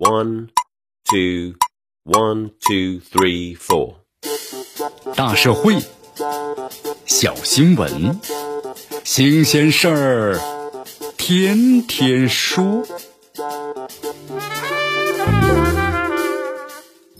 One, two, one, two, three, four。大社会，小新闻，新鲜事儿，天天说。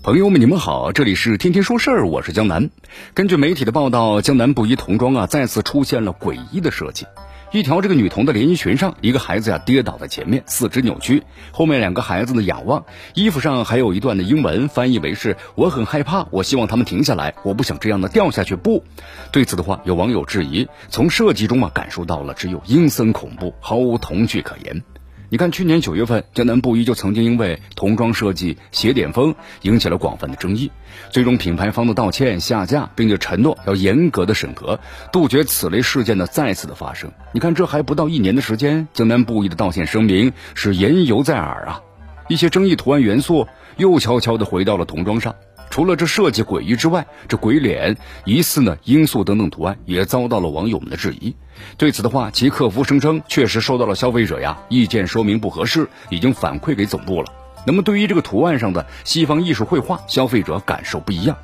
朋友们，你们好，这里是天天说事儿，我是江南。根据媒体的报道，江南布衣童装啊再次出现了诡异的设计。一条这个女童的连衣裙上，一个孩子呀跌倒在前面，四肢扭曲，后面两个孩子呢仰望，衣服上还有一段的英文，翻译为是“我很害怕，我希望他们停下来，我不想这样的掉下去”。不，对此的话，有网友质疑，从设计中啊感受到了只有阴森恐怖，毫无童趣可言。你看，去年九月份，江南布衣就曾经因为童装设计写点风引起了广泛的争议，最终品牌方的道歉下架，并且承诺要严格的审核，杜绝此类事件的再次的发生。你看，这还不到一年的时间，江南布衣的道歉声明是言犹在耳啊，一些争议图案元素又悄悄的回到了童装上。除了这设计诡异之外，这鬼脸、疑似呢罂粟等等图案也遭到了网友们的质疑。对此的话，其客服声称确实收到了消费者呀意见，说明不合适，已经反馈给总部了。那么对于这个图案上的西方艺术绘画，消费者感受不一样。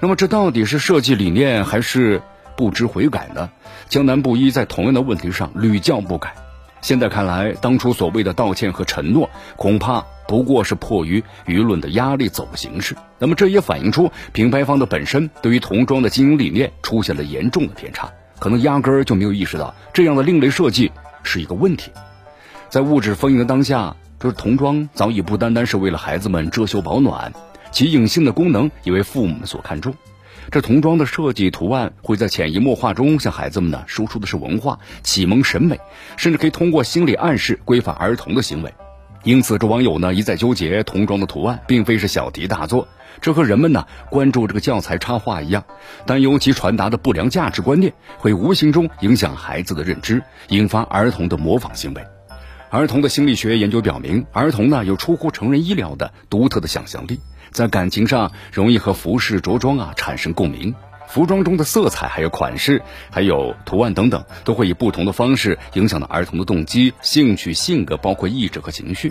那么这到底是设计理念还是不知悔改呢？江南布衣在同样的问题上屡教不改。现在看来，当初所谓的道歉和承诺，恐怕不过是迫于舆论的压力走形式。那么，这也反映出品牌方的本身对于童装的经营理念出现了严重的偏差，可能压根儿就没有意识到这样的另类设计是一个问题。在物质丰盈的当下，就是童装早已不单单是为了孩子们遮羞保暖，其隐性的功能也为父母们所看重。这童装的设计图案会在潜移默化中向孩子们呢输出的是文化，启蒙审美，甚至可以通过心理暗示规范儿童的行为。因此，这网友呢一再纠结童装的图案并非是小题大做，这和人们呢关注这个教材插画一样，担忧其传达的不良价值观念会无形中影响孩子的认知，引发儿童的模仿行为。儿童的心理学研究表明，儿童呢有出乎成人意料的独特的想象力。在感情上容易和服饰着装啊产生共鸣，服装中的色彩、还有款式、还有图案等等，都会以不同的方式影响到儿童的动机、兴趣、性格，包括意志和情绪。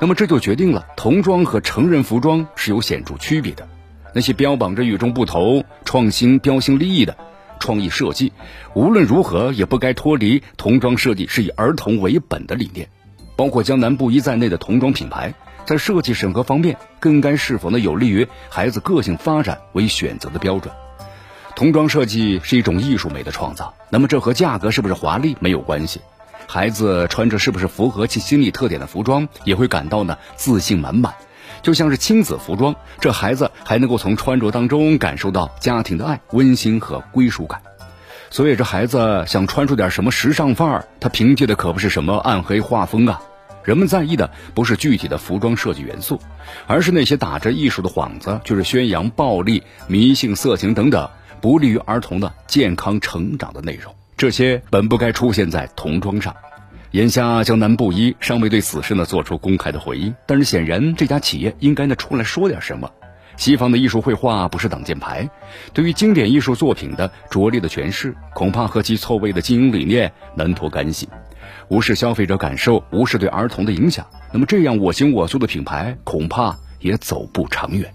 那么这就决定了童装和成人服装是有显著区别的。那些标榜着与众不同、创新、标新立异的创意设计，无论如何也不该脱离童装设计是以儿童为本的理念，包括江南布衣在内的童装品牌。在设计审核方面，更该是否呢有利于孩子个性发展为选择的标准。童装设计是一种艺术美的创造，那么这和价格是不是华丽没有关系。孩子穿着是不是符合其心理特点的服装，也会感到呢自信满满。就像是亲子服装，这孩子还能够从穿着当中感受到家庭的爱、温馨和归属感。所以这孩子想穿出点什么时尚范儿，他凭借的可不是什么暗黑画风啊。人们在意的不是具体的服装设计元素，而是那些打着艺术的幌子，就是宣扬暴力、迷信、色情等等不利于儿童的健康成长的内容。这些本不该出现在童装上。眼下江南布衣尚未对此事呢做出公开的回应，但是显然这家企业应该呢出来说点什么。西方的艺术绘画不是挡箭牌，对于经典艺术作品的拙劣的诠释，恐怕和其错位的经营理念难脱干系。无视消费者感受，无视对儿童的影响，那么这样我行我素的品牌恐怕也走不长远。